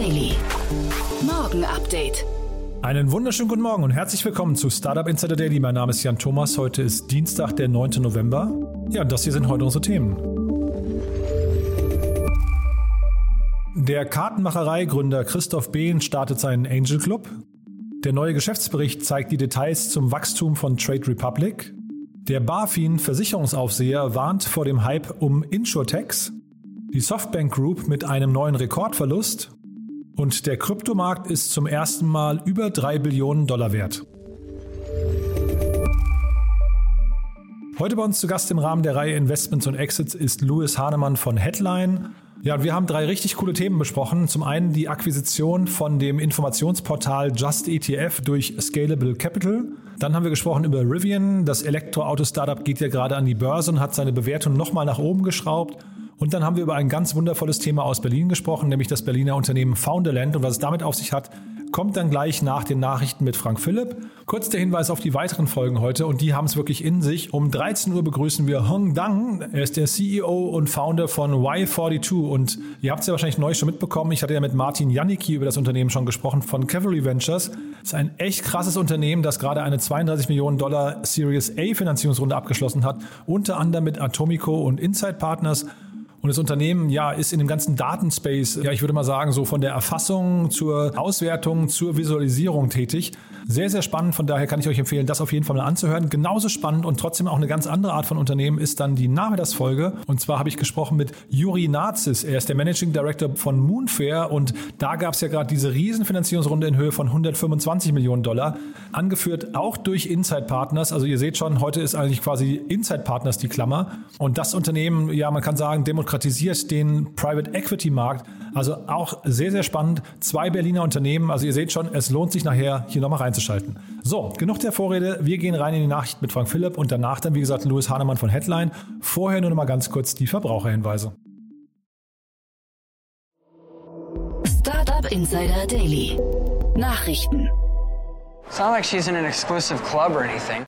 Daily. Morgen Update. Einen wunderschönen guten Morgen und herzlich willkommen zu Startup Insider Daily. Mein Name ist Jan Thomas. Heute ist Dienstag, der 9. November. Ja, das hier sind heute unsere Themen. Der Kartenmacherei-Gründer Christoph Behn startet seinen Angel Club. Der neue Geschäftsbericht zeigt die Details zum Wachstum von Trade Republic. Der BaFin Versicherungsaufseher warnt vor dem Hype um Insurtechs. Die Softbank Group mit einem neuen Rekordverlust und der Kryptomarkt ist zum ersten Mal über 3 Billionen Dollar wert. Heute bei uns zu Gast im Rahmen der Reihe Investments und Exits ist Louis Hahnemann von Headline. Ja, wir haben drei richtig coole Themen besprochen. Zum einen die Akquisition von dem Informationsportal Just ETF durch Scalable Capital. Dann haben wir gesprochen über Rivian. Das Elektroauto-Startup geht ja gerade an die Börse und hat seine Bewertung nochmal nach oben geschraubt. Und dann haben wir über ein ganz wundervolles Thema aus Berlin gesprochen, nämlich das Berliner Unternehmen Founderland und was es damit auf sich hat, kommt dann gleich nach den Nachrichten mit Frank Philipp. Kurz der Hinweis auf die weiteren Folgen heute und die haben es wirklich in sich. Um 13 Uhr begrüßen wir Hong Dang. Er ist der CEO und Founder von Y42 und ihr habt es ja wahrscheinlich neu schon mitbekommen. Ich hatte ja mit Martin Janicki über das Unternehmen schon gesprochen von Cavalry Ventures. Das ist ein echt krasses Unternehmen, das gerade eine 32 Millionen Dollar Series A Finanzierungsrunde abgeschlossen hat, unter anderem mit Atomico und Insight Partners. Und das Unternehmen ja ist in dem ganzen Datenspace, ja, ich würde mal sagen, so von der Erfassung zur Auswertung zur Visualisierung tätig. Sehr, sehr spannend. Von daher kann ich euch empfehlen, das auf jeden Fall mal anzuhören. Genauso spannend und trotzdem auch eine ganz andere Art von Unternehmen ist dann die Name das Folge. Und zwar habe ich gesprochen mit Juri Nazis. Er ist der Managing Director von Moonfair und da gab es ja gerade diese Riesenfinanzierungsrunde in Höhe von 125 Millionen Dollar, angeführt auch durch Inside Partners. Also ihr seht schon, heute ist eigentlich quasi Inside Partners die Klammer. Und das Unternehmen, ja, man kann sagen, demokratisch demokratisiert den Private Equity Markt. Also auch sehr, sehr spannend. Zwei Berliner Unternehmen. Also ihr seht schon, es lohnt sich nachher hier nochmal reinzuschalten. So, genug der Vorrede. Wir gehen rein in die Nachricht mit Frank Philipp und danach dann, wie gesagt, Louis Hahnemann von Headline. Vorher nur noch mal ganz kurz die Verbraucherhinweise. Startup Insider Daily. Nachrichten. It's not like she's in an exclusive club or anything.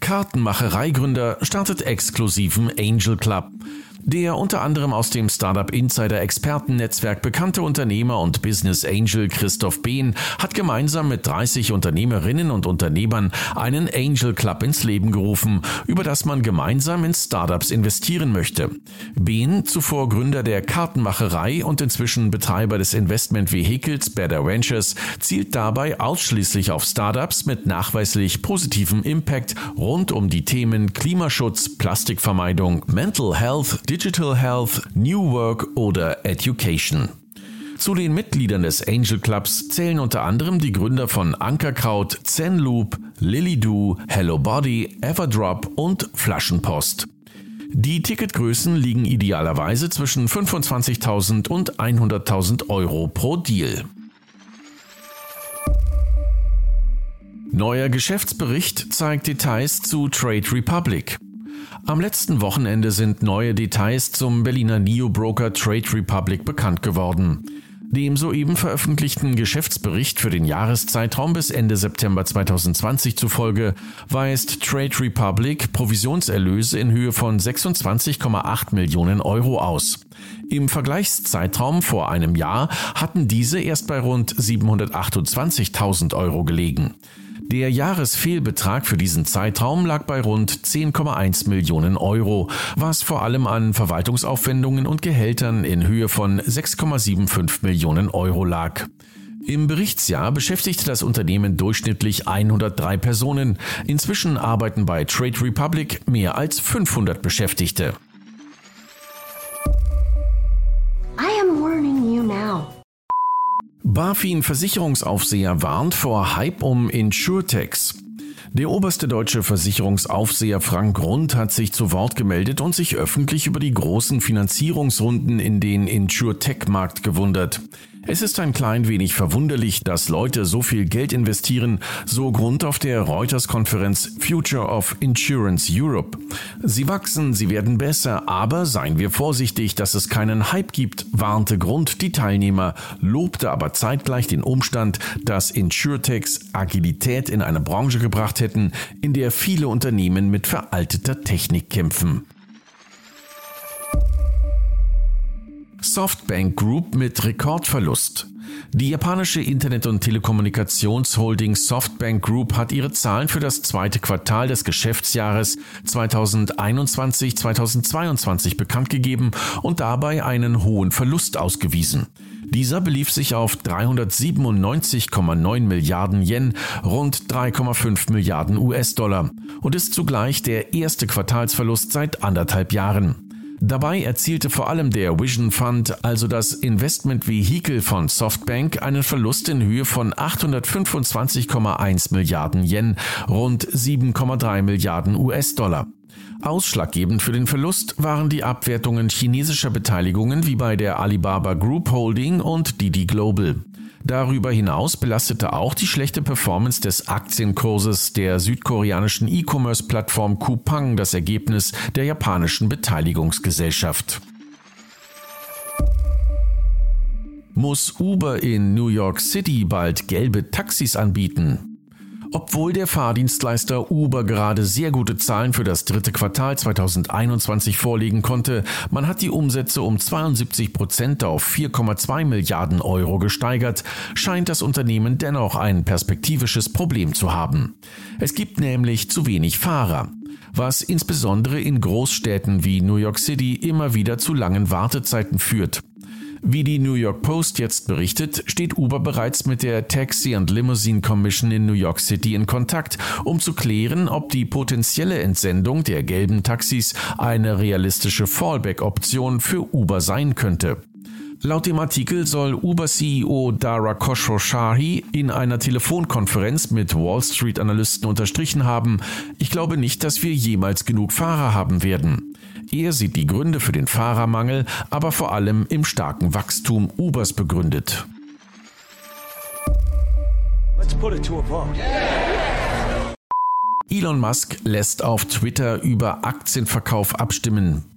Kartenmachereigründer startet exklusiven Angel Club. Der unter anderem aus dem Startup Insider Expertennetzwerk bekannte Unternehmer und Business Angel Christoph Behn hat gemeinsam mit 30 Unternehmerinnen und Unternehmern einen Angel Club ins Leben gerufen, über das man gemeinsam in Startups investieren möchte. Behn, zuvor Gründer der Kartenmacherei und inzwischen Betreiber des Investmentvehikels Better Ventures, zielt dabei ausschließlich auf Startups mit nachweislich positivem Impact rund um die Themen Klimaschutz, Plastikvermeidung, Mental Health, Digital Health, New Work oder Education. Zu den Mitgliedern des Angel Clubs zählen unter anderem die Gründer von Ankerkraut, Zenloop, Lilydoo, Hello Body, Everdrop und Flaschenpost. Die Ticketgrößen liegen idealerweise zwischen 25.000 und 100.000 Euro pro Deal. Neuer Geschäftsbericht zeigt Details zu Trade Republic. Am letzten Wochenende sind neue Details zum Berliner Neo-Broker Trade Republic bekannt geworden. Dem soeben veröffentlichten Geschäftsbericht für den Jahreszeitraum bis Ende September 2020 zufolge weist Trade Republic Provisionserlöse in Höhe von 26,8 Millionen Euro aus. Im Vergleichszeitraum vor einem Jahr hatten diese erst bei rund 728.000 Euro gelegen. Der Jahresfehlbetrag für diesen Zeitraum lag bei rund 10,1 Millionen Euro, was vor allem an Verwaltungsaufwendungen und Gehältern in Höhe von 6,75 Millionen Euro lag. Im Berichtsjahr beschäftigte das Unternehmen durchschnittlich 103 Personen. Inzwischen arbeiten bei Trade Republic mehr als 500 Beschäftigte. BaFin Versicherungsaufseher warnt vor Hype um Insurtechs. Der oberste deutsche Versicherungsaufseher Frank Grund hat sich zu Wort gemeldet und sich öffentlich über die großen Finanzierungsrunden in den Insurtech-Markt gewundert. Es ist ein klein wenig verwunderlich, dass Leute so viel Geld investieren, so Grund auf der Reuters-Konferenz Future of Insurance Europe. Sie wachsen, sie werden besser, aber seien wir vorsichtig, dass es keinen Hype gibt, warnte Grund die Teilnehmer, lobte aber zeitgleich den Umstand, dass Insurtechs Agilität in eine Branche gebracht hätten, in der viele Unternehmen mit veralteter Technik kämpfen. Softbank Group mit Rekordverlust. Die japanische Internet- und Telekommunikationsholding Softbank Group hat ihre Zahlen für das zweite Quartal des Geschäftsjahres 2021-2022 bekannt gegeben und dabei einen hohen Verlust ausgewiesen. Dieser belief sich auf 397,9 Milliarden Yen, rund 3,5 Milliarden US-Dollar und ist zugleich der erste Quartalsverlust seit anderthalb Jahren. Dabei erzielte vor allem der Vision Fund, also das Investmentvehikel von Softbank, einen Verlust in Höhe von 825,1 Milliarden Yen, rund 7,3 Milliarden US-Dollar. Ausschlaggebend für den Verlust waren die Abwertungen chinesischer Beteiligungen wie bei der Alibaba Group Holding und Didi Global. Darüber hinaus belastete auch die schlechte Performance des Aktienkurses der südkoreanischen E-Commerce-Plattform Coupang das Ergebnis der japanischen Beteiligungsgesellschaft. Muss Uber in New York City bald gelbe Taxis anbieten? Obwohl der Fahrdienstleister Uber gerade sehr gute Zahlen für das dritte Quartal 2021 vorlegen konnte, man hat die Umsätze um 72 Prozent auf 4,2 Milliarden Euro gesteigert, scheint das Unternehmen dennoch ein perspektivisches Problem zu haben. Es gibt nämlich zu wenig Fahrer was insbesondere in Großstädten wie New York City immer wieder zu langen Wartezeiten führt. Wie die New York Post jetzt berichtet, steht Uber bereits mit der Taxi and Limousine Commission in New York City in Kontakt, um zu klären, ob die potenzielle Entsendung der gelben Taxis eine realistische Fallback-Option für Uber sein könnte. Laut dem Artikel soll Uber-CEO Dara Khosrowshahi in einer Telefonkonferenz mit Wall Street-Analysten unterstrichen haben, ich glaube nicht, dass wir jemals genug Fahrer haben werden. Er sieht die Gründe für den Fahrermangel aber vor allem im starken Wachstum Ubers begründet. Elon Musk lässt auf Twitter über Aktienverkauf abstimmen.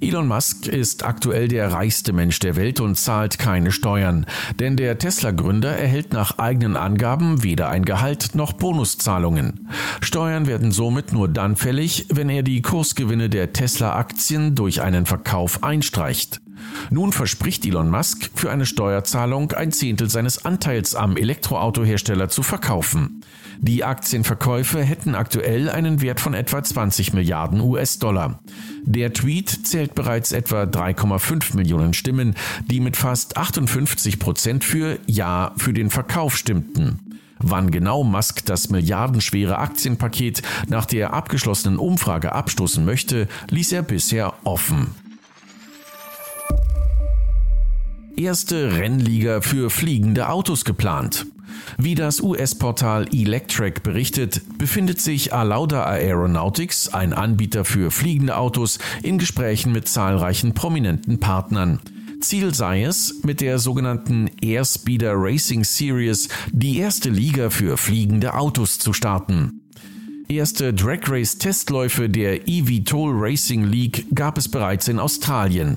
Elon Musk ist aktuell der reichste Mensch der Welt und zahlt keine Steuern, denn der Tesla-Gründer erhält nach eigenen Angaben weder ein Gehalt noch Bonuszahlungen. Steuern werden somit nur dann fällig, wenn er die Kursgewinne der Tesla-Aktien durch einen Verkauf einstreicht. Nun verspricht Elon Musk, für eine Steuerzahlung ein Zehntel seines Anteils am Elektroautohersteller zu verkaufen. Die Aktienverkäufe hätten aktuell einen Wert von etwa 20 Milliarden US-Dollar. Der Tweet zählt bereits etwa 3,5 Millionen Stimmen, die mit fast 58 Prozent für Ja für den Verkauf stimmten. Wann genau Musk das milliardenschwere Aktienpaket nach der abgeschlossenen Umfrage abstoßen möchte, ließ er bisher offen. Erste Rennliga für fliegende Autos geplant. Wie das US-Portal Electrek berichtet, befindet sich Alauda Aeronautics, ein Anbieter für fliegende Autos, in Gesprächen mit zahlreichen prominenten Partnern. Ziel sei es, mit der sogenannten Airspeeder Racing Series die erste Liga für fliegende Autos zu starten. Erste Drag Race Testläufe der eVTOL Racing League gab es bereits in Australien.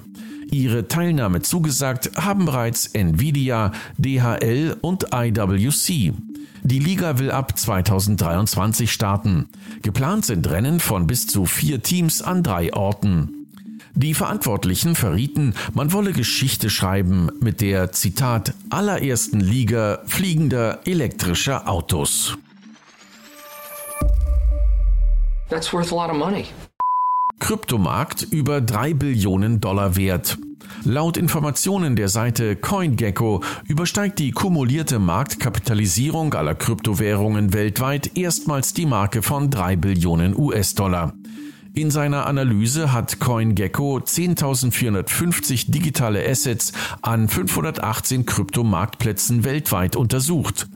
Ihre Teilnahme zugesagt haben bereits Nvidia, DHL und IWC. Die Liga will ab 2023 starten. Geplant sind Rennen von bis zu vier Teams an drei Orten. Die Verantwortlichen verrieten, man wolle Geschichte schreiben mit der Zitat allerersten Liga fliegender elektrischer Autos. That's worth a lot of money. Kryptomarkt über 3 Billionen Dollar wert. Laut Informationen der Seite CoinGecko übersteigt die kumulierte Marktkapitalisierung aller Kryptowährungen weltweit erstmals die Marke von 3 Billionen US-Dollar. In seiner Analyse hat CoinGecko 10.450 digitale Assets an 518 Kryptomarktplätzen weltweit untersucht.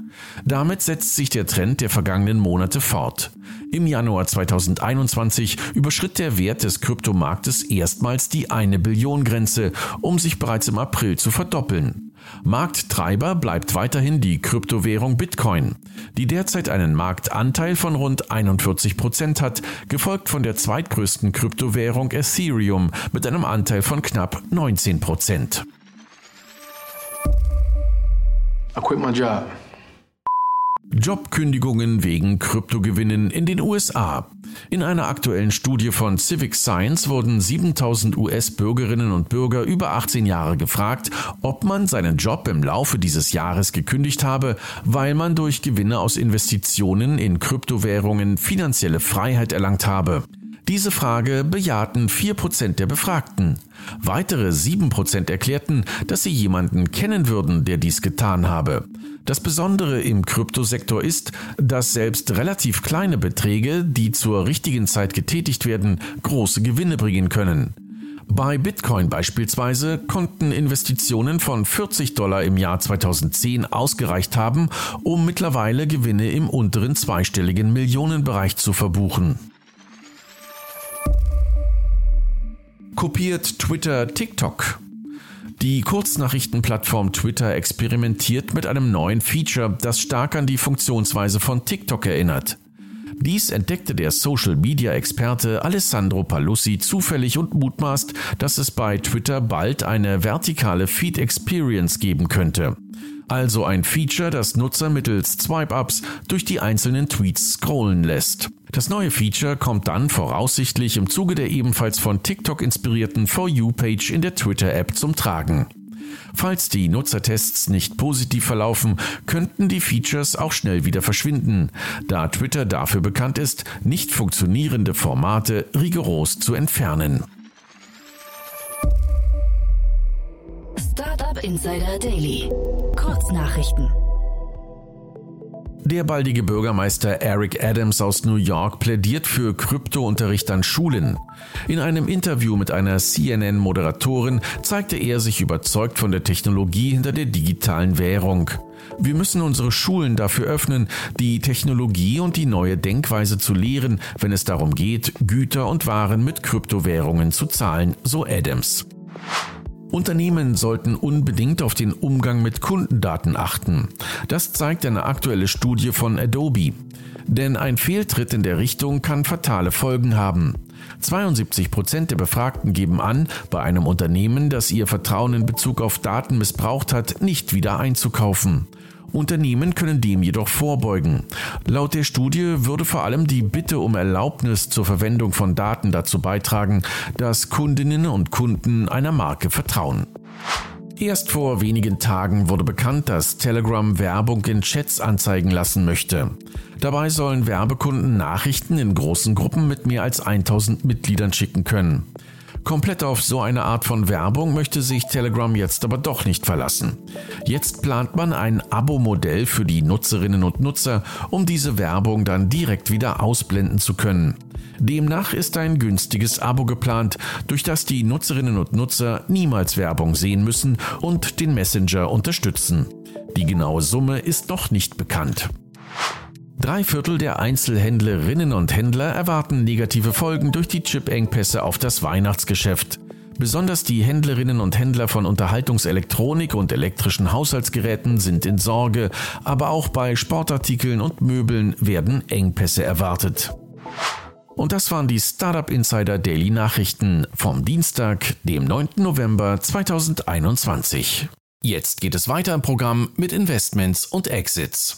Damit setzt sich der Trend der vergangenen Monate fort. Im Januar 2021 überschritt der Wert des Kryptomarktes erstmals die eine Billion Grenze, um sich bereits im April zu verdoppeln. Markttreiber bleibt weiterhin die Kryptowährung Bitcoin, die derzeit einen Marktanteil von rund 41 Prozent hat, gefolgt von der zweitgrößten Kryptowährung Ethereum mit einem Anteil von knapp 19 Prozent. I quit my job. Jobkündigungen wegen Kryptogewinnen in den USA. In einer aktuellen Studie von Civic Science wurden 7000 US-Bürgerinnen und Bürger über 18 Jahre gefragt, ob man seinen Job im Laufe dieses Jahres gekündigt habe, weil man durch Gewinne aus Investitionen in Kryptowährungen finanzielle Freiheit erlangt habe. Diese Frage bejahten 4% der Befragten. Weitere 7% erklärten, dass sie jemanden kennen würden, der dies getan habe. Das Besondere im Kryptosektor ist, dass selbst relativ kleine Beträge, die zur richtigen Zeit getätigt werden, große Gewinne bringen können. Bei Bitcoin beispielsweise konnten Investitionen von 40 Dollar im Jahr 2010 ausgereicht haben, um mittlerweile Gewinne im unteren zweistelligen Millionenbereich zu verbuchen. Kopiert Twitter TikTok? Die Kurznachrichtenplattform Twitter experimentiert mit einem neuen Feature, das stark an die Funktionsweise von TikTok erinnert. Dies entdeckte der Social-Media-Experte Alessandro Palussi zufällig und mutmaßt, dass es bei Twitter bald eine vertikale Feed-Experience geben könnte. Also ein Feature, das Nutzer mittels Swipe-Ups durch die einzelnen Tweets scrollen lässt. Das neue Feature kommt dann voraussichtlich im Zuge der ebenfalls von TikTok inspirierten For You-Page in der Twitter-App zum Tragen. Falls die Nutzertests nicht positiv verlaufen, könnten die Features auch schnell wieder verschwinden, da Twitter dafür bekannt ist, nicht funktionierende Formate rigoros zu entfernen. Startup Insider Daily. Kurznachrichten. Der baldige Bürgermeister Eric Adams aus New York plädiert für Kryptounterricht an Schulen. In einem Interview mit einer CNN-Moderatorin zeigte er sich überzeugt von der Technologie hinter der digitalen Währung. Wir müssen unsere Schulen dafür öffnen, die Technologie und die neue Denkweise zu lehren, wenn es darum geht, Güter und Waren mit Kryptowährungen zu zahlen, so Adams. Unternehmen sollten unbedingt auf den Umgang mit Kundendaten achten. Das zeigt eine aktuelle Studie von Adobe. Denn ein Fehltritt in der Richtung kann fatale Folgen haben. 72 Prozent der Befragten geben an, bei einem Unternehmen, das ihr Vertrauen in Bezug auf Daten missbraucht hat, nicht wieder einzukaufen. Unternehmen können dem jedoch vorbeugen. Laut der Studie würde vor allem die Bitte um Erlaubnis zur Verwendung von Daten dazu beitragen, dass Kundinnen und Kunden einer Marke vertrauen. Erst vor wenigen Tagen wurde bekannt, dass Telegram Werbung in Chats anzeigen lassen möchte. Dabei sollen Werbekunden Nachrichten in großen Gruppen mit mehr als 1000 Mitgliedern schicken können. Komplett auf so eine Art von Werbung möchte sich Telegram jetzt aber doch nicht verlassen. Jetzt plant man ein Abo-Modell für die Nutzerinnen und Nutzer, um diese Werbung dann direkt wieder ausblenden zu können. Demnach ist ein günstiges Abo geplant, durch das die Nutzerinnen und Nutzer niemals Werbung sehen müssen und den Messenger unterstützen. Die genaue Summe ist noch nicht bekannt. Drei Viertel der Einzelhändlerinnen und Händler erwarten negative Folgen durch die Chip-Engpässe auf das Weihnachtsgeschäft. Besonders die Händlerinnen und Händler von Unterhaltungselektronik und elektrischen Haushaltsgeräten sind in Sorge, aber auch bei Sportartikeln und Möbeln werden Engpässe erwartet. Und das waren die Startup Insider Daily Nachrichten vom Dienstag, dem 9. November 2021. Jetzt geht es weiter im Programm mit Investments und Exits.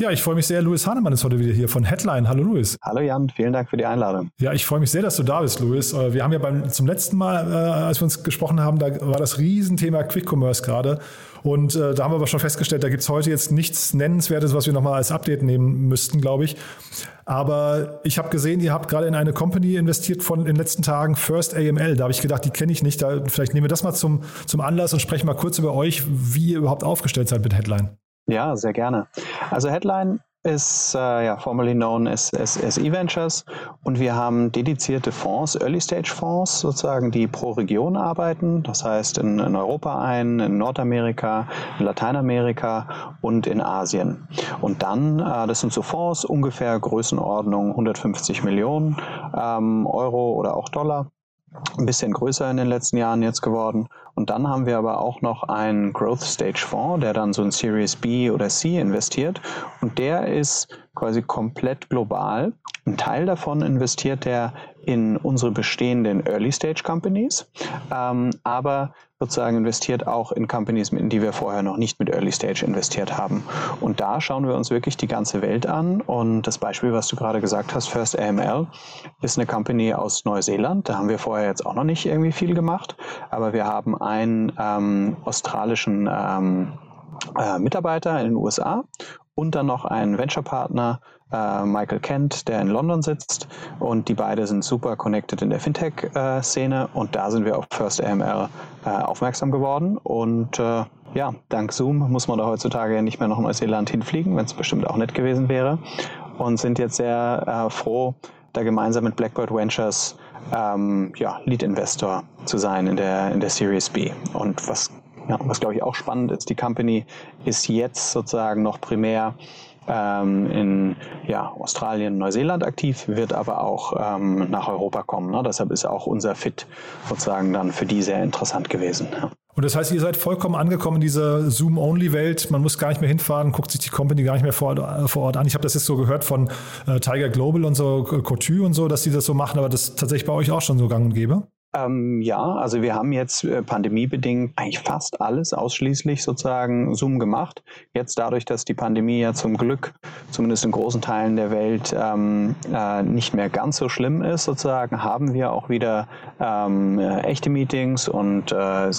Ja, ich freue mich sehr. Louis Hahnemann ist heute wieder hier von Headline. Hallo Louis. Hallo Jan, vielen Dank für die Einladung. Ja, ich freue mich sehr, dass du da bist, Louis. Äh, wir haben ja beim, zum letzten Mal, äh, als wir uns gesprochen haben, da war das Riesenthema Quick Commerce gerade. Und äh, da haben wir aber schon festgestellt, da gibt es heute jetzt nichts Nennenswertes, was wir nochmal als Update nehmen müssten, glaube ich. Aber ich habe gesehen, ihr habt gerade in eine Company investiert von in den letzten Tagen, First AML. Da habe ich gedacht, die kenne ich nicht. Da, vielleicht nehmen wir das mal zum, zum Anlass und sprechen mal kurz über euch, wie ihr überhaupt aufgestellt seid mit Headline. Ja, sehr gerne. Also Headline ist äh, ja formerly known as, as, as E-Ventures und wir haben dedizierte Fonds, Early-Stage-Fonds sozusagen, die pro Region arbeiten, das heißt in, in Europa ein, in Nordamerika, in Lateinamerika und in Asien. Und dann, äh, das sind so Fonds, ungefähr Größenordnung 150 Millionen ähm, Euro oder auch Dollar ein bisschen größer in den letzten Jahren jetzt geworden. Und dann haben wir aber auch noch einen Growth Stage Fonds, der dann so in Series B oder C investiert. Und der ist quasi komplett global. Ein Teil davon investiert er in unsere bestehenden Early-Stage-Companies, ähm, aber sozusagen investiert auch in Companies, in die wir vorher noch nicht mit Early Stage investiert haben. Und da schauen wir uns wirklich die ganze Welt an. Und das Beispiel, was du gerade gesagt hast, First AML, ist eine Company aus Neuseeland. Da haben wir vorher jetzt auch noch nicht irgendwie viel gemacht, aber wir haben einen ähm, australischen ähm, äh, Mitarbeiter in den USA und dann noch einen Venture-Partner, äh, Michael Kent, der in London sitzt. Und die beiden sind super connected in der Fintech-Szene. und da sind wir auf First AML äh, aufmerksam geworden. Und äh, ja, dank Zoom muss man da heutzutage nicht mehr nach Neuseeland hinfliegen, wenn es bestimmt auch nett gewesen wäre. Und sind jetzt sehr äh, froh, da gemeinsam mit Blackbird Ventures ähm, ja, Lead-Investor zu sein in der, in der Series B. Und was ja, was glaube ich auch spannend ist, die Company ist jetzt sozusagen noch primär ähm, in ja, Australien, Neuseeland aktiv, wird aber auch ähm, nach Europa kommen. Ne? Deshalb ist auch unser Fit sozusagen dann für die sehr interessant gewesen. Ja. Und das heißt, ihr seid vollkommen angekommen in dieser Zoom-Only-Welt. Man muss gar nicht mehr hinfahren, guckt sich die Company gar nicht mehr vor, äh, Ort an. Ich habe das jetzt so gehört von äh, Tiger Global und so, Couture und so, dass die das so machen, aber das ist tatsächlich bei euch auch schon so gang und gäbe. Ähm, ja, also wir haben jetzt äh, pandemiebedingt eigentlich fast alles ausschließlich sozusagen Zoom gemacht. Jetzt dadurch, dass die Pandemie ja zum Glück zumindest in großen Teilen der Welt ähm, äh, nicht mehr ganz so schlimm ist, sozusagen, haben wir auch wieder ähm, äh, echte Meetings und äh,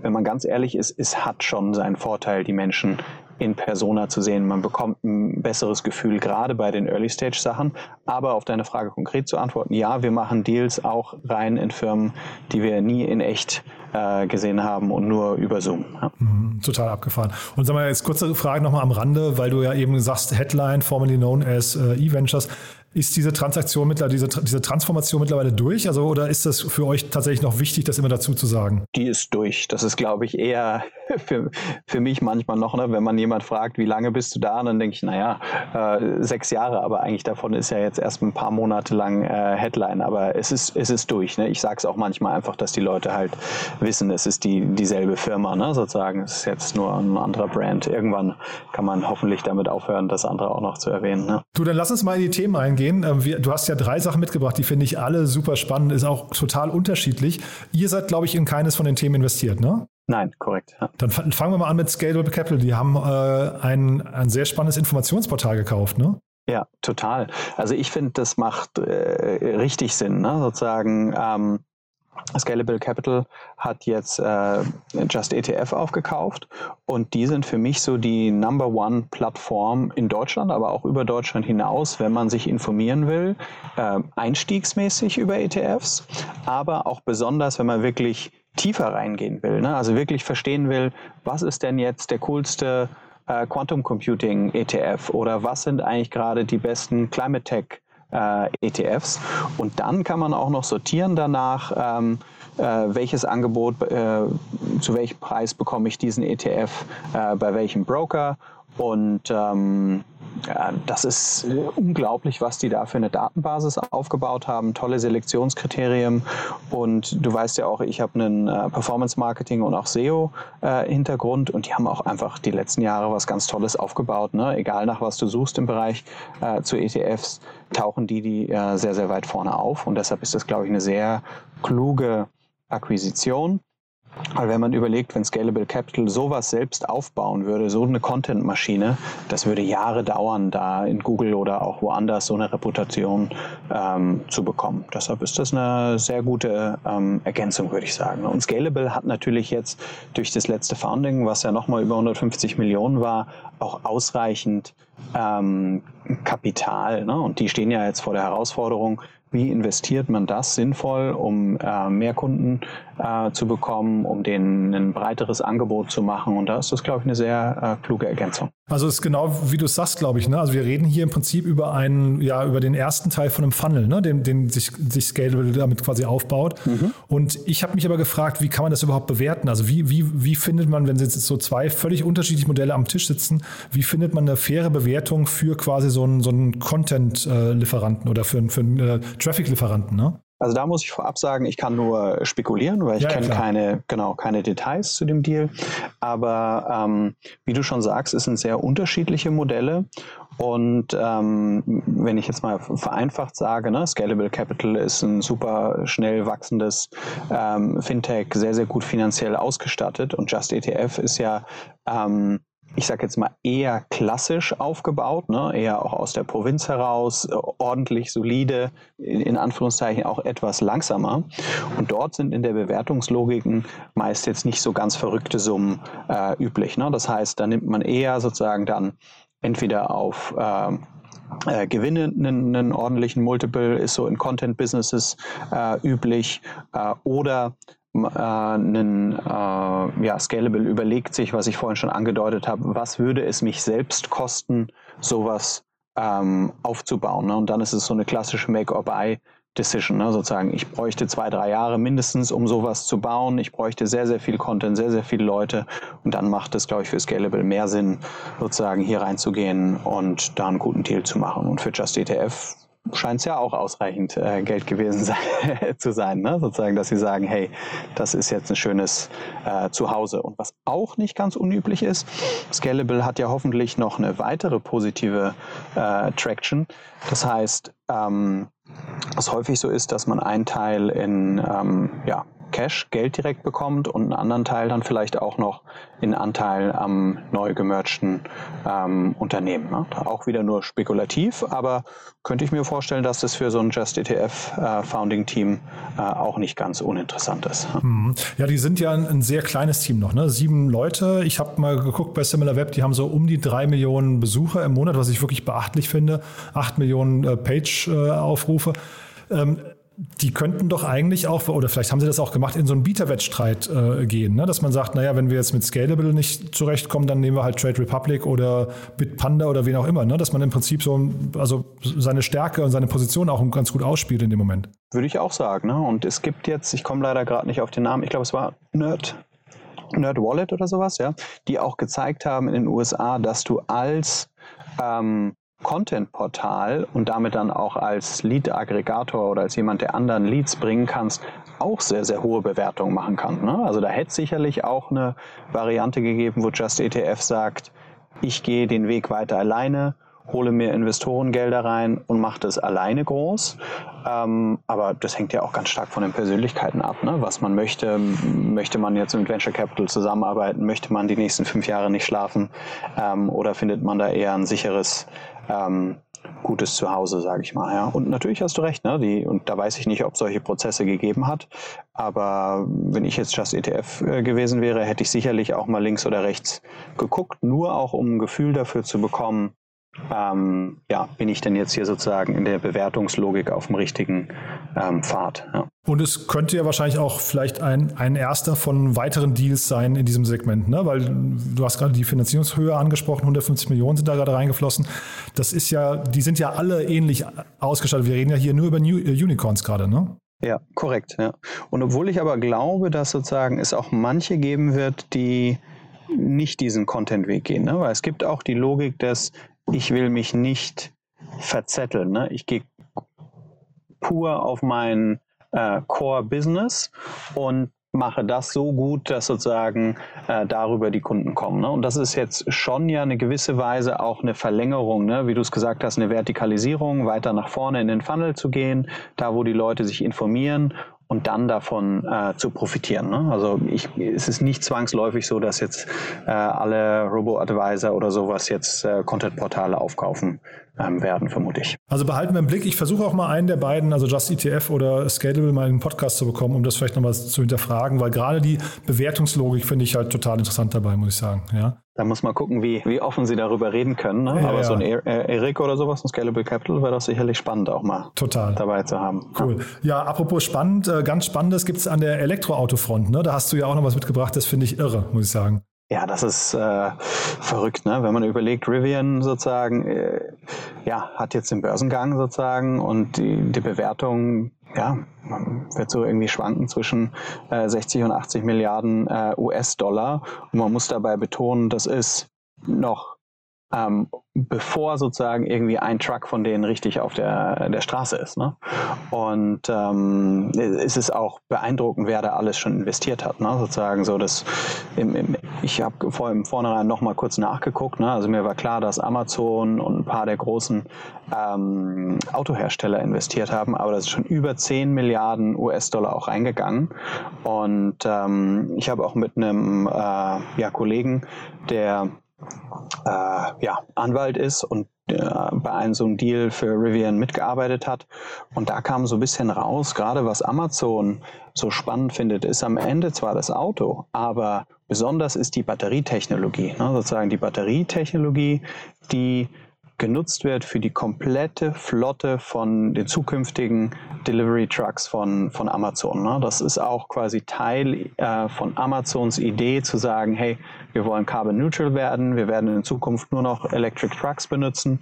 wenn man ganz ehrlich ist, es hat schon seinen Vorteil, die Menschen in Persona zu sehen. Man bekommt ein besseres Gefühl, gerade bei den Early-Stage-Sachen. Aber auf deine Frage konkret zu antworten, ja, wir machen Deals auch rein in Firmen, die wir nie in echt äh, gesehen haben und nur über Zoom. Ja. Mhm, total abgefahren. Und sag mal, jetzt kurze Frage nochmal am Rande, weil du ja eben sagst, Headline, formerly known as äh, E-Ventures. Ist diese Transaktion mittlerweile, diese, diese Transformation mittlerweile durch? Also, oder ist das für euch tatsächlich noch wichtig, das immer dazu zu sagen? Die ist durch. Das ist, glaube ich, eher für, für mich manchmal noch, ne? wenn man jemand fragt, wie lange bist du da? dann denke ich, naja, äh, sechs Jahre, aber eigentlich davon ist ja jetzt erst ein paar Monate lang äh, Headline. Aber es ist, es ist durch. Ne? Ich sage es auch manchmal einfach, dass die Leute halt wissen, es ist die, dieselbe Firma, ne? sozusagen. Es ist jetzt nur ein anderer Brand. Irgendwann kann man hoffentlich damit aufhören, das andere auch noch zu erwähnen. Ne? Du, dann lass uns mal in die Themen eingehen gehen. Ähm, du hast ja drei Sachen mitgebracht, die finde ich alle super spannend, ist auch total unterschiedlich. Ihr seid, glaube ich, in keines von den Themen investiert, ne? Nein, korrekt. Ja. Dann fangen wir mal an mit Scalable Capital. Die haben äh, ein, ein sehr spannendes Informationsportal gekauft, ne? Ja, total. Also ich finde, das macht äh, richtig Sinn, ne? sozusagen. Ähm, Scalable Capital hat jetzt äh, Just ETF aufgekauft und die sind für mich so die Number One Plattform in Deutschland, aber auch über Deutschland hinaus, wenn man sich informieren will, äh, einstiegsmäßig über ETFs, aber auch besonders, wenn man wirklich tiefer reingehen will, ne? also wirklich verstehen will, was ist denn jetzt der coolste äh, Quantum Computing ETF oder was sind eigentlich gerade die besten Climate Tech äh, ETFs. Und dann kann man auch noch sortieren danach, ähm, äh, welches Angebot, äh, zu welchem Preis bekomme ich diesen ETF, äh, bei welchem Broker und ähm, das ist unglaublich, was die da für eine Datenbasis aufgebaut haben. Tolle Selektionskriterien. Und du weißt ja auch, ich habe einen äh, Performance Marketing und auch SEO-Hintergrund äh, und die haben auch einfach die letzten Jahre was ganz Tolles aufgebaut. Ne? Egal nach was du suchst im Bereich äh, zu ETFs, tauchen die, die äh, sehr, sehr weit vorne auf. Und deshalb ist das, glaube ich, eine sehr kluge Akquisition. Weil wenn man überlegt, wenn Scalable Capital sowas selbst aufbauen würde, so eine Content-Maschine, das würde Jahre dauern, da in Google oder auch woanders so eine Reputation ähm, zu bekommen. Deshalb ist das eine sehr gute ähm, Ergänzung, würde ich sagen. Und Scalable hat natürlich jetzt durch das letzte Founding, was ja nochmal über 150 Millionen war, auch ausreichend ähm, Kapital. Ne? Und die stehen ja jetzt vor der Herausforderung, wie investiert man das sinnvoll, um äh, mehr Kunden äh, zu bekommen, um denen ein breiteres Angebot zu machen. Und da ist das, glaube ich, eine sehr äh, kluge Ergänzung. Also es ist genau wie du sagst, glaube ich. Ne? Also wir reden hier im Prinzip über einen, ja, über den ersten Teil von einem Funnel, ne? den, den sich, sich Scalable damit quasi aufbaut. Mhm. Und ich habe mich aber gefragt, wie kann man das überhaupt bewerten? Also wie, wie, wie findet man, wenn jetzt so zwei völlig unterschiedliche Modelle am Tisch sitzen, wie findet man eine faire Bewertung für quasi so einen, so einen Content-Lieferanten oder für, für einen äh, Traffic-Lieferanten? Ne? Also da muss ich vorab sagen, ich kann nur spekulieren, weil ich ja, kenne keine, genau, keine Details zu dem Deal. Aber ähm, wie du schon sagst, es sind sehr unterschiedliche Modelle. Und ähm, wenn ich jetzt mal vereinfacht sage, ne, Scalable Capital ist ein super schnell wachsendes ähm, Fintech, sehr, sehr gut finanziell ausgestattet. Und Just ETF ist ja ähm, ich sage jetzt mal, eher klassisch aufgebaut, ne? eher auch aus der Provinz heraus, äh, ordentlich, solide, in, Anführungszeichen auch etwas langsamer. Und dort sind in der Bewertungslogiken meist jetzt nicht so ganz verrückte Summen äh, üblich. Ne? Das heißt, da nimmt man eher sozusagen dann entweder auf äh, äh, Gewinne einen, ordentlichen Multiple, ist so in Content-Businesses äh, üblich, äh, oder einen, äh, ja, Scalable überlegt sich, was ich vorhin schon angedeutet habe, was würde es mich selbst kosten, sowas ähm, aufzubauen. Ne? Und dann ist es so eine klassische Make-or-Buy. Decision, ne? sozusagen. Ich bräuchte zwei, drei Jahre mindestens, um sowas zu bauen. Ich bräuchte sehr, sehr viel Content, sehr, sehr viele Leute. Und dann macht es, glaube ich, für Scalable mehr Sinn, sozusagen hier reinzugehen und da einen guten Deal zu machen. Und für Just ETF scheint es ja auch ausreichend äh, Geld gewesen sein, zu sein, ne? sozusagen, dass sie sagen, hey, das ist jetzt ein schönes äh, Zuhause. Und was auch nicht ganz unüblich ist, Scalable hat ja hoffentlich noch eine weitere positive äh, Traction. Das heißt, ähm, was häufig so ist, dass man einen Teil in ähm, ja, Cash, Geld direkt bekommt und einen anderen Teil dann vielleicht auch noch in Anteil am neu gemergten ähm, Unternehmen. Ne? Auch wieder nur spekulativ, aber könnte ich mir vorstellen, dass das für so ein Just ETF äh, Founding Team äh, auch nicht ganz uninteressant ist. Mhm. Ja, die sind ja ein, ein, sehr kleines Team noch, ne? Sieben Leute. Ich habe mal geguckt bei SimilarWeb, die haben so um die drei Millionen Besucher im Monat, was ich wirklich beachtlich finde. Acht Millionen äh, Page-Aufrufe. Ähm, die könnten doch eigentlich auch, oder vielleicht haben sie das auch gemacht, in so einen Bieterwettstreit äh, gehen, ne? dass man sagt, naja, wenn wir jetzt mit Scalable nicht zurechtkommen, dann nehmen wir halt Trade Republic oder Bitpanda oder wen auch immer, ne? dass man im Prinzip so also seine Stärke und seine Position auch ganz gut ausspielt in dem Moment. Würde ich auch sagen. Ne? Und es gibt jetzt, ich komme leider gerade nicht auf den Namen, ich glaube, es war Nerd, Nerd Wallet oder sowas, ja, die auch gezeigt haben in den USA, dass du als ähm, Content-Portal und damit dann auch als Lead-Aggregator oder als jemand, der anderen Leads bringen kannst, auch sehr, sehr hohe Bewertungen machen kann. Ne? Also da hätte es sicherlich auch eine Variante gegeben, wo Just ETF sagt, ich gehe den Weg weiter alleine, hole mir Investorengelder rein und mache das alleine groß. Ähm, aber das hängt ja auch ganz stark von den Persönlichkeiten ab, ne? was man möchte. Möchte man jetzt mit Venture Capital zusammenarbeiten? Möchte man die nächsten fünf Jahre nicht schlafen? Ähm, oder findet man da eher ein sicheres ähm, gutes Zuhause, sage ich mal. Ja. Und natürlich hast du recht, ne? Die, und da weiß ich nicht, ob solche Prozesse gegeben hat. Aber wenn ich jetzt Just ETF äh, gewesen wäre, hätte ich sicherlich auch mal links oder rechts geguckt, nur auch um ein Gefühl dafür zu bekommen, ähm, ja, bin ich denn jetzt hier sozusagen in der Bewertungslogik auf dem richtigen ähm, Pfad. Ja. Und es könnte ja wahrscheinlich auch vielleicht ein, ein erster von weiteren Deals sein in diesem Segment, ne? weil du hast gerade die Finanzierungshöhe angesprochen, 150 Millionen sind da gerade reingeflossen. Das ist ja, die sind ja alle ähnlich ausgestattet. Wir reden ja hier nur über New, äh, Unicorns gerade, ne? Ja, korrekt. Ja. Und obwohl ich aber glaube, dass sozusagen es auch manche geben wird, die nicht diesen Content-Weg gehen, ne? weil es gibt auch die Logik des ich will mich nicht verzetteln. Ne? Ich gehe pur auf mein äh, Core-Business und mache das so gut, dass sozusagen äh, darüber die Kunden kommen. Ne? Und das ist jetzt schon ja eine gewisse Weise auch eine Verlängerung, ne? wie du es gesagt hast, eine Vertikalisierung, weiter nach vorne in den Funnel zu gehen, da wo die Leute sich informieren und dann davon äh, zu profitieren. Ne? Also ich, es ist nicht zwangsläufig so, dass jetzt äh, alle Robo-Advisor oder sowas jetzt äh, Content-Portale aufkaufen ähm, werden, vermute ich. Also behalten wir im Blick. Ich versuche auch mal einen der beiden, also Just ETF oder Scalable, mal in den Podcast zu bekommen, um das vielleicht nochmal zu hinterfragen, weil gerade die Bewertungslogik finde ich halt total interessant dabei, muss ich sagen. Ja. Da muss man gucken, wie, wie offen sie darüber reden können. Ne? Ja, Aber ja. so ein e-, äh, Erik oder sowas, ein Scalable Capital, wäre doch sicherlich spannend, auch mal Total. dabei zu haben. Cool. Ja, apropos spannend, äh, ganz spannendes gibt es an der Elektroautofront. Ne? Da hast du ja auch noch was mitgebracht, das finde ich irre, muss ich sagen. Ja, das ist äh, verrückt, ne? wenn man überlegt, Rivian sozusagen, äh, ja, hat jetzt den Börsengang sozusagen und die, die Bewertung, ja, wird so irgendwie schwanken zwischen äh, 60 und 80 Milliarden äh, US-Dollar. Und man muss dabei betonen, das ist noch ähm, bevor sozusagen irgendwie ein Truck von denen richtig auf der, der Straße ist. Ne? Und ähm, es ist auch beeindruckend, wer da alles schon investiert hat. Ne? Sozusagen so, dass im, im, ich habe vor im Vornherein noch mal kurz nachgeguckt. Ne? Also mir war klar, dass Amazon und ein paar der großen ähm, Autohersteller investiert haben, aber das ist schon über 10 Milliarden US-Dollar auch reingegangen. Und ähm, ich habe auch mit einem äh, ja, Kollegen, der äh, ja, Anwalt ist und äh, bei einem so einem Deal für Rivian mitgearbeitet hat. Und da kam so ein bisschen raus, gerade was Amazon so spannend findet, ist am Ende zwar das Auto, aber besonders ist die Batterietechnologie. Ne? Sozusagen die Batterietechnologie, die genutzt wird für die komplette Flotte von den zukünftigen Delivery Trucks von, von Amazon. Ne? Das ist auch quasi Teil äh, von Amazons Idee zu sagen, hey, wir wollen carbon neutral werden, wir werden in Zukunft nur noch Electric Trucks benutzen.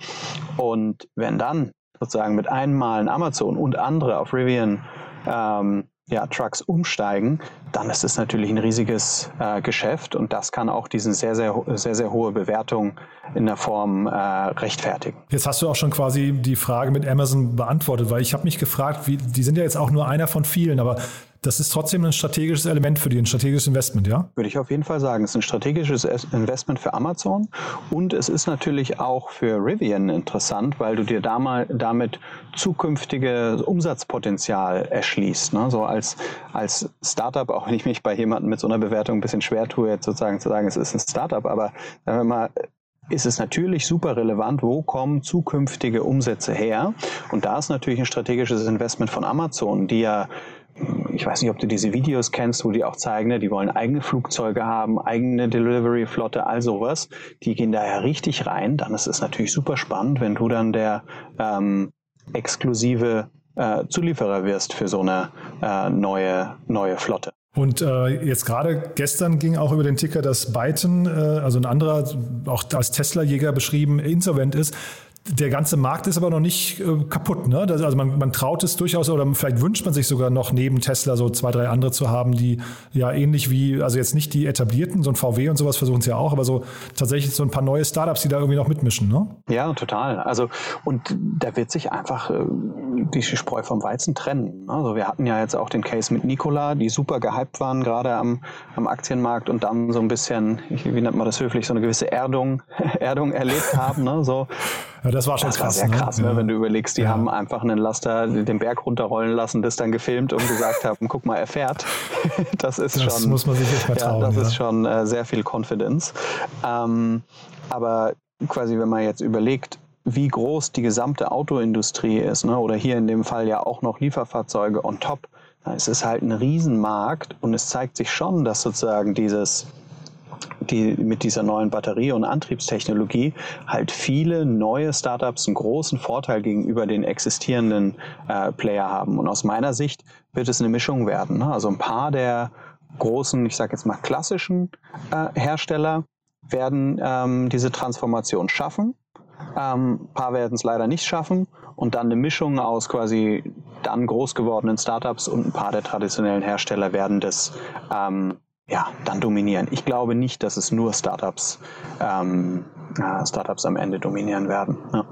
Und wenn dann sozusagen mit einem Mal Amazon und andere auf Rivian ähm, ja, Trucks umsteigen, dann ist es natürlich ein riesiges äh, Geschäft und das kann auch diesen sehr, sehr, sehr, sehr hohe Bewertung in der Form äh, rechtfertigen. Jetzt hast du auch schon quasi die Frage mit Amazon beantwortet, weil ich habe mich gefragt, wie, die sind ja jetzt auch nur einer von vielen, aber das ist trotzdem ein strategisches Element für die, ein strategisches Investment, ja? Würde ich auf jeden Fall sagen. Es ist ein strategisches Investment für Amazon und es ist natürlich auch für Rivian interessant, weil du dir damit zukünftige Umsatzpotenzial erschließt. Ne? So als, als Startup, auch wenn ich mich bei jemandem mit so einer Bewertung ein bisschen schwer tue, jetzt sozusagen zu sagen, es ist ein Startup, aber sagen wir mal, ist es natürlich super relevant, wo kommen zukünftige Umsätze her. Und da ist natürlich ein strategisches Investment von Amazon, die ja ich weiß nicht, ob du diese Videos kennst, wo die auch zeigen, ne, die wollen eigene Flugzeuge haben, eigene Delivery-Flotte, all sowas. Die gehen da ja richtig rein. Dann ist es natürlich super spannend, wenn du dann der ähm, exklusive äh, Zulieferer wirst für so eine äh, neue, neue Flotte. Und äh, jetzt gerade gestern ging auch über den Ticker, dass Byton, äh, also ein anderer, auch als Tesla-Jäger beschrieben, insolvent ist. Der ganze Markt ist aber noch nicht äh, kaputt. Ne? Das, also man, man, traut es durchaus oder vielleicht wünscht man sich sogar noch neben Tesla so zwei, drei andere zu haben, die ja ähnlich wie, also jetzt nicht die etablierten, so ein VW und sowas versuchen es ja auch, aber so tatsächlich so ein paar neue Startups, die da irgendwie noch mitmischen. Ne? Ja, total. Also und da wird sich einfach äh, die Spreu vom Weizen trennen. Also wir hatten ja jetzt auch den Case mit Nikola, die super gehypt waren, gerade am, am Aktienmarkt und dann so ein bisschen, wie nennt man das höflich, so eine gewisse Erdung, Erdung erlebt haben. Ne? So, ja, das war schon das krass. War sehr ne? krass, ne? wenn du überlegst, die ja. haben einfach einen Laster den Berg runterrollen lassen, das dann gefilmt und gesagt haben, guck mal, er fährt. das ist das schon. muss man sich echt vertrauen. Ja, das ist schon äh, sehr viel Confidence. Ähm, aber quasi, wenn man jetzt überlegt, wie groß die gesamte Autoindustrie ist, ne? oder hier in dem Fall ja auch noch Lieferfahrzeuge on top, dann ist es halt ein Riesenmarkt und es zeigt sich schon, dass sozusagen dieses die mit dieser neuen Batterie- und Antriebstechnologie halt viele neue Startups einen großen Vorteil gegenüber den existierenden äh, Player haben. Und aus meiner Sicht wird es eine Mischung werden. Ne? Also ein paar der großen, ich sage jetzt mal klassischen äh, Hersteller werden ähm, diese Transformation schaffen. Ähm, ein paar werden es leider nicht schaffen und dann eine Mischung aus quasi dann groß gewordenen Startups und ein paar der traditionellen Hersteller werden das ähm, ja, dann dominieren. Ich glaube nicht, dass es nur Startups, ähm, äh, Startups am Ende dominieren werden. Ja.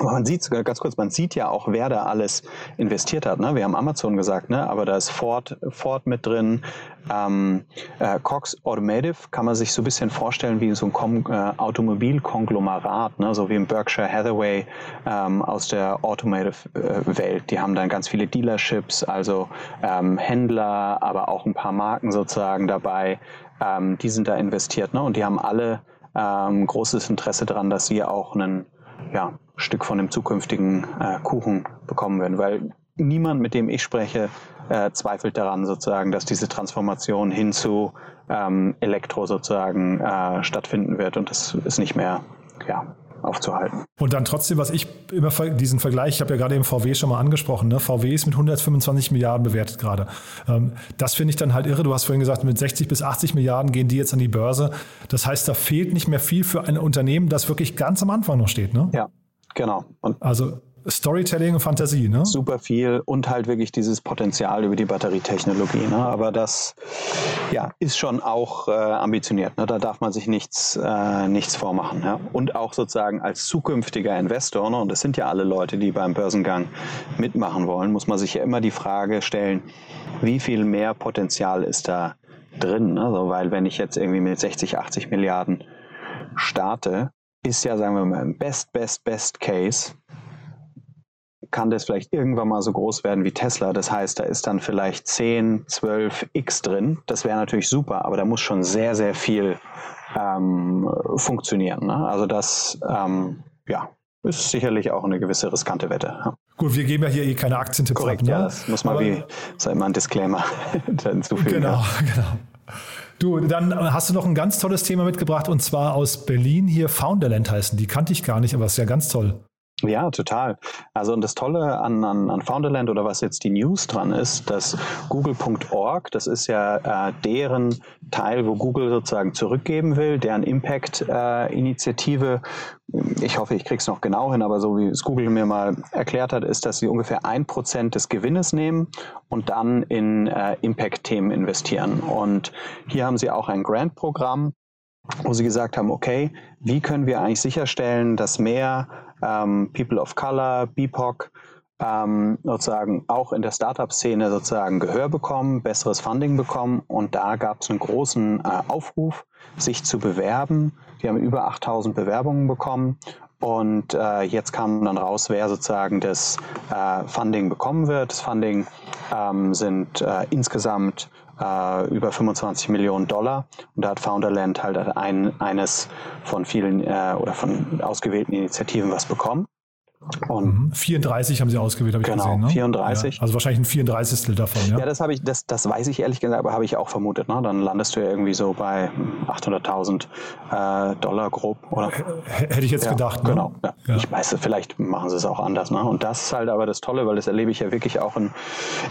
Man sieht sogar ganz kurz, man sieht ja auch, wer da alles investiert hat. Ne? Wir haben Amazon gesagt, ne? aber da ist Ford, Ford mit drin. Ähm, äh, Cox Automotive kann man sich so ein bisschen vorstellen wie so ein Kom äh, Automobilkonglomerat, ne? so wie im Berkshire Hathaway ähm, aus der Automotive-Welt. Äh, Die haben dann ganz viele Dealerships, also ähm, Händler, aber auch ein paar Marken sozusagen dabei. Ähm, die sind da investiert ne? und die haben alle ähm, großes Interesse daran, dass sie auch einen ja, Stück von dem zukünftigen äh, Kuchen bekommen werden, weil niemand, mit dem ich spreche, äh, zweifelt daran sozusagen, dass diese Transformation hin zu ähm, Elektro sozusagen äh, stattfinden wird und das ist nicht mehr ja, aufzuhalten. Und dann trotzdem, was ich immer diesen Vergleich, ich habe ja gerade eben VW schon mal angesprochen, ne? VW ist mit 125 Milliarden bewertet gerade. Ähm, das finde ich dann halt irre. Du hast vorhin gesagt, mit 60 bis 80 Milliarden gehen die jetzt an die Börse. Das heißt, da fehlt nicht mehr viel für ein Unternehmen, das wirklich ganz am Anfang noch steht. Ne? Ja, genau. Und also Storytelling und Fantasie, ne? Super viel und halt wirklich dieses Potenzial über die Batterietechnologie. Ne? Aber das ja, ist schon auch äh, ambitioniert. Ne? Da darf man sich nichts, äh, nichts vormachen. Ja? Und auch sozusagen als zukünftiger Investor, ne? und das sind ja alle Leute, die beim Börsengang mitmachen wollen, muss man sich ja immer die Frage stellen, wie viel mehr Potenzial ist da drin? Also, weil wenn ich jetzt irgendwie mit 60, 80 Milliarden starte, ist ja, sagen wir mal, im Best, Best, Best Case kann das vielleicht irgendwann mal so groß werden wie Tesla. Das heißt, da ist dann vielleicht 10, 12 X drin. Das wäre natürlich super, aber da muss schon sehr, sehr viel ähm, funktionieren. Ne? Also das, ähm, ja, ist sicherlich auch eine gewisse riskante Wette. Ja. Gut, wir geben ja hier eh keine Aktientipps Korrekt, ab, ne? ja, das muss man aber, wie, sei immer ein Disclaimer hinzufügen. Genau, genau. Du, dann hast du noch ein ganz tolles Thema mitgebracht und zwar aus Berlin hier Founderland heißen. Die kannte ich gar nicht, aber ist ja ganz toll. Ja, total. Also und das Tolle an, an, an Founderland oder was jetzt die News dran ist, dass Google.org, das ist ja äh, deren Teil, wo Google sozusagen zurückgeben will, deren Impact-Initiative. Äh, ich hoffe, ich kriege es noch genau hin, aber so wie es Google mir mal erklärt hat, ist, dass sie ungefähr ein Prozent des Gewinnes nehmen und dann in äh, Impact-Themen investieren. Und hier haben sie auch ein Grant-Programm, wo sie gesagt haben, okay, wie können wir eigentlich sicherstellen, dass mehr ähm, People of Color, BIPOC ähm, sozusagen auch in der Startup-Szene sozusagen Gehör bekommen, besseres Funding bekommen und da gab es einen großen äh, Aufruf, sich zu bewerben. Die haben über 8000 Bewerbungen bekommen und äh, jetzt kam dann raus, wer sozusagen das äh, Funding bekommen wird. Das Funding ähm, sind äh, insgesamt äh, über 25 Millionen Dollar. Und da hat Founderland halt ein, eines von vielen äh, oder von ausgewählten Initiativen was bekommen. Und 34 mhm. haben sie ausgewählt, habe ich genau, gesehen. Ne? 34. Ja, also wahrscheinlich ein 34. davon, ja? Ja, das habe ich, das, das weiß ich ehrlich gesagt, aber habe ich auch vermutet. Ne? Dann landest du ja irgendwie so bei 800.000 äh, Dollar grob. Oder? Hätte ich jetzt ja, gedacht. Ne? Genau. Ich weiß, vielleicht machen sie es auch anders. Ne? Und das ist halt aber das Tolle, weil das erlebe ich ja wirklich auch in,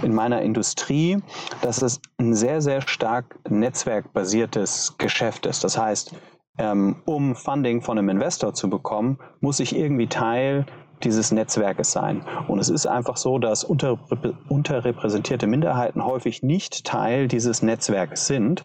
in meiner Industrie, dass es ein sehr, sehr stark netzwerkbasiertes Geschäft ist. Das heißt, ähm, um Funding von einem Investor zu bekommen, muss ich irgendwie Teil dieses Netzwerkes sein. Und es ist einfach so, dass unter, unterrepräsentierte Minderheiten häufig nicht Teil dieses Netzwerkes sind.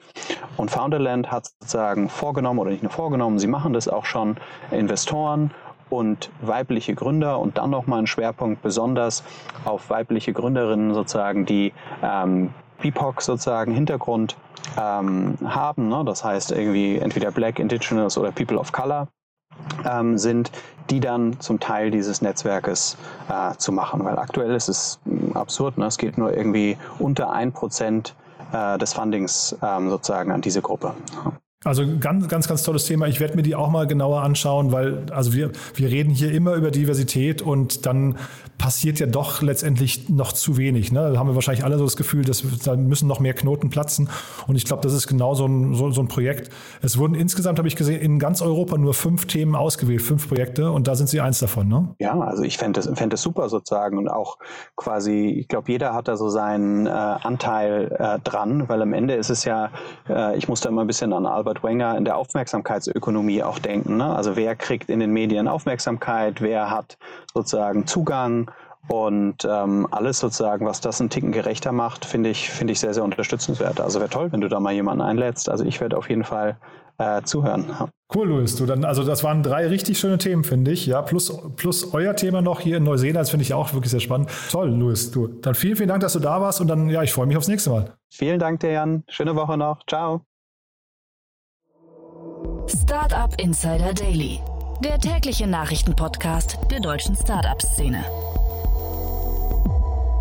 Und Founderland hat sozusagen vorgenommen oder nicht nur vorgenommen, sie machen das auch schon, Investoren und weibliche Gründer und dann nochmal ein Schwerpunkt besonders auf weibliche Gründerinnen sozusagen, die ähm, BIPOC sozusagen Hintergrund ähm, haben. Ne? Das heißt irgendwie entweder Black, Indigenous oder People of Color ähm, sind, die dann zum Teil dieses Netzwerkes äh, zu machen. Weil aktuell ist es hm, absurd, ne? es geht nur irgendwie unter ein Prozent äh, des Fundings ähm, sozusagen an diese Gruppe. Also ganz, ganz, ganz tolles Thema. Ich werde mir die auch mal genauer anschauen, weil also wir, wir reden hier immer über Diversität und dann passiert ja doch letztendlich noch zu wenig. Ne? Da haben wir wahrscheinlich alle so das Gefühl, dass da müssen noch mehr Knoten platzen. Und ich glaube, das ist genau so ein, so, so ein Projekt. Es wurden insgesamt, habe ich gesehen, in ganz Europa nur fünf Themen ausgewählt, fünf Projekte und da sind Sie eins davon. Ne? Ja, also ich fände das, fänd das super sozusagen und auch quasi, ich glaube, jeder hat da so seinen äh, Anteil äh, dran, weil am Ende ist es ja, äh, ich muss da immer ein bisschen an Albert Wenger in der Aufmerksamkeitsökonomie auch denken. Ne? Also wer kriegt in den Medien Aufmerksamkeit, wer hat sozusagen Zugang und ähm, alles sozusagen, was das einen Ticken gerechter macht, finde ich, finde ich sehr, sehr unterstützenswert. Also wäre toll, wenn du da mal jemanden einlädst. Also ich werde auf jeden Fall äh, zuhören. Cool, Luis. Du dann, also das waren drei richtig schöne Themen, finde ich. Ja, plus, plus euer Thema noch hier in Neuseeland, das finde ich auch wirklich sehr spannend. Toll, Luis. Du, dann vielen, vielen Dank, dass du da warst und dann, ja, ich freue mich aufs nächste Mal. Vielen Dank, Dejan. Schöne Woche noch. Ciao. Startup Insider Daily, der tägliche Nachrichtenpodcast der deutschen Startup-Szene.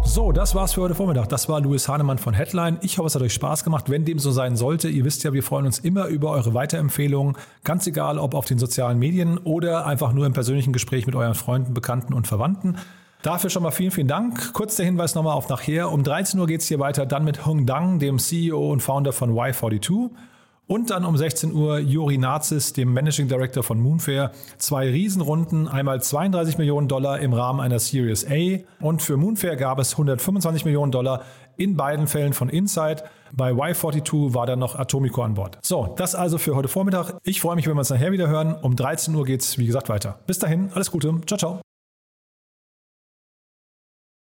So, das war's für heute Vormittag. Das war Louis Hahnemann von Headline. Ich hoffe, es hat euch Spaß gemacht. Wenn dem so sein sollte, ihr wisst ja, wir freuen uns immer über eure Weiterempfehlungen. Ganz egal, ob auf den sozialen Medien oder einfach nur im persönlichen Gespräch mit euren Freunden, Bekannten und Verwandten. Dafür schon mal vielen, vielen Dank. Kurz der Hinweis nochmal auf nachher. Um 13 Uhr geht es hier weiter, dann mit Hung Dang, dem CEO und Founder von Y42. Und dann um 16 Uhr Juri Nazis, dem Managing Director von Moonfair. Zwei Riesenrunden, einmal 32 Millionen Dollar im Rahmen einer Series A. Und für Moonfair gab es 125 Millionen Dollar in beiden Fällen von Inside. Bei Y42 war dann noch Atomico an Bord. So, das also für heute Vormittag. Ich freue mich, wenn wir uns nachher wieder hören. Um 13 Uhr geht es, wie gesagt, weiter. Bis dahin, alles Gute. Ciao, ciao.